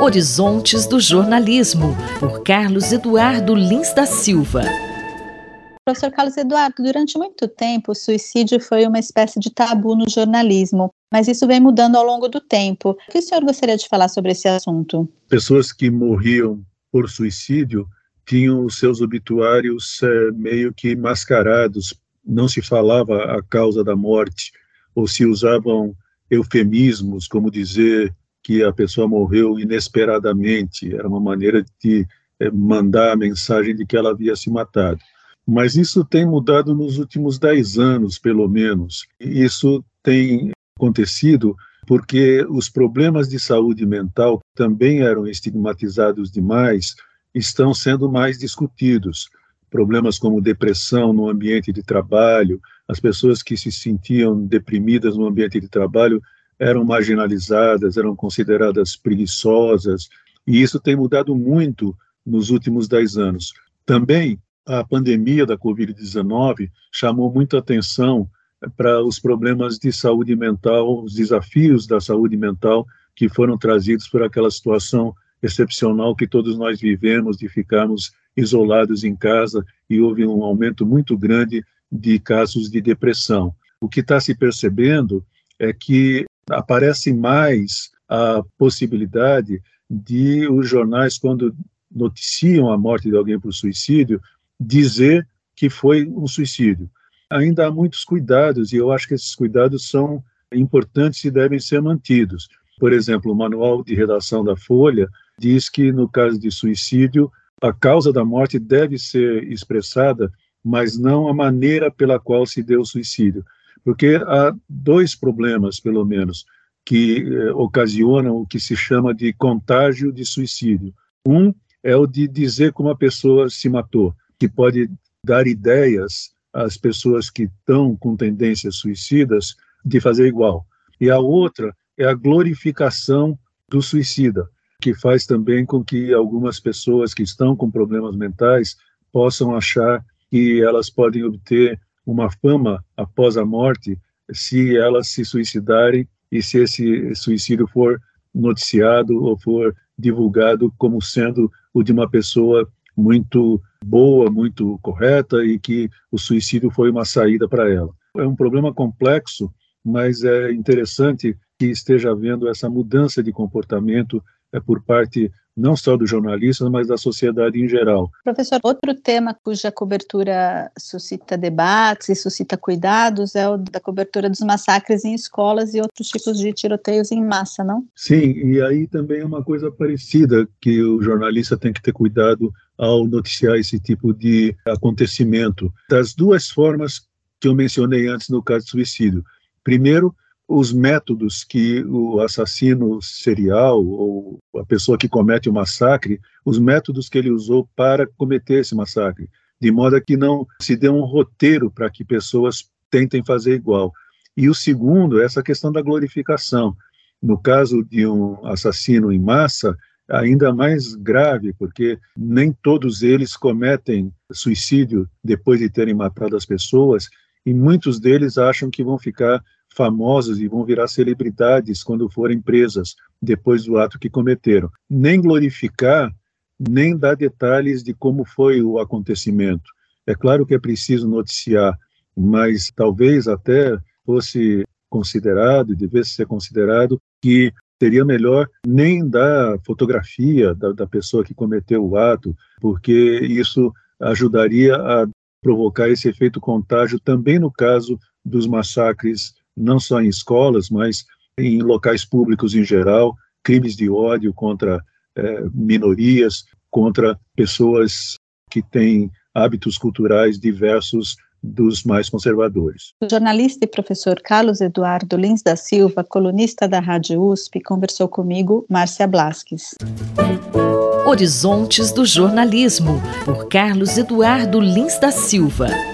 Horizontes do Jornalismo, por Carlos Eduardo Lins da Silva. Professor Carlos Eduardo, durante muito tempo o suicídio foi uma espécie de tabu no jornalismo, mas isso vem mudando ao longo do tempo. O que o senhor gostaria de falar sobre esse assunto? Pessoas que morriam por suicídio tinham os seus obituários é, meio que mascarados, não se falava a causa da morte, ou se usavam eufemismos, como dizer que a pessoa morreu inesperadamente, era uma maneira de é, mandar a mensagem de que ela havia se matado. Mas isso tem mudado nos últimos dez anos, pelo menos. Isso tem acontecido porque os problemas de saúde mental também eram estigmatizados demais estão sendo mais discutidos. Problemas como depressão no ambiente de trabalho, as pessoas que se sentiam deprimidas no ambiente de trabalho eram marginalizadas, eram consideradas preguiçosas, e isso tem mudado muito nos últimos dez anos. Também a pandemia da Covid-19 chamou muita atenção para os problemas de saúde mental, os desafios da saúde mental que foram trazidos por aquela situação excepcional que todos nós vivemos de ficarmos isolados em casa e houve um aumento muito grande de casos de depressão. O que está se percebendo é que aparece mais a possibilidade de os jornais, quando noticiam a morte de alguém por suicídio, dizer que foi um suicídio. Ainda há muitos cuidados e eu acho que esses cuidados são importantes e devem ser mantidos. Por exemplo, o manual de redação da Folha diz que, no caso de suicídio, a causa da morte deve ser expressada, mas não a maneira pela qual se deu o suicídio. Porque há dois problemas, pelo menos, que eh, ocasionam o que se chama de contágio de suicídio. Um é o de dizer como a pessoa se matou, que pode dar ideias às pessoas que estão com tendências suicidas de fazer igual. E a outra é a glorificação do suicida, que faz também com que algumas pessoas que estão com problemas mentais possam achar que elas podem obter uma fama após a morte se elas se suicidarem e se esse suicídio for noticiado ou for divulgado como sendo o de uma pessoa muito boa, muito correta e que o suicídio foi uma saída para ela. É um problema complexo, mas é interessante que esteja havendo essa mudança de comportamento é por parte não só dos jornalistas, mas da sociedade em geral. Professor, outro tema cuja cobertura suscita debates e suscita cuidados é o da cobertura dos massacres em escolas e outros tipos de tiroteios em massa, não? Sim, e aí também é uma coisa parecida que o jornalista tem que ter cuidado ao noticiar esse tipo de acontecimento. Das duas formas que eu mencionei antes no caso de suicídio. Primeiro, os métodos que o assassino serial ou a pessoa que comete o massacre, os métodos que ele usou para cometer esse massacre, de modo que não se dê um roteiro para que pessoas tentem fazer igual. E o segundo é essa questão da glorificação. No caso de um assassino em massa, ainda mais grave, porque nem todos eles cometem suicídio depois de terem matado as pessoas, e muitos deles acham que vão ficar famosos e vão virar celebridades quando forem presas depois do ato que cometeram. Nem glorificar, nem dar detalhes de como foi o acontecimento. É claro que é preciso noticiar, mas talvez até fosse considerado, devesse ser considerado, que seria melhor nem dar fotografia da, da pessoa que cometeu o ato, porque isso ajudaria a provocar esse efeito contágio também no caso dos massacres não só em escolas, mas em locais públicos em geral, crimes de ódio contra é, minorias, contra pessoas que têm hábitos culturais diversos dos mais conservadores. O jornalista e professor Carlos Eduardo Lins da Silva, colunista da Rádio USP, conversou comigo, Márcia Blasques. Horizontes do Jornalismo, por Carlos Eduardo Lins da Silva.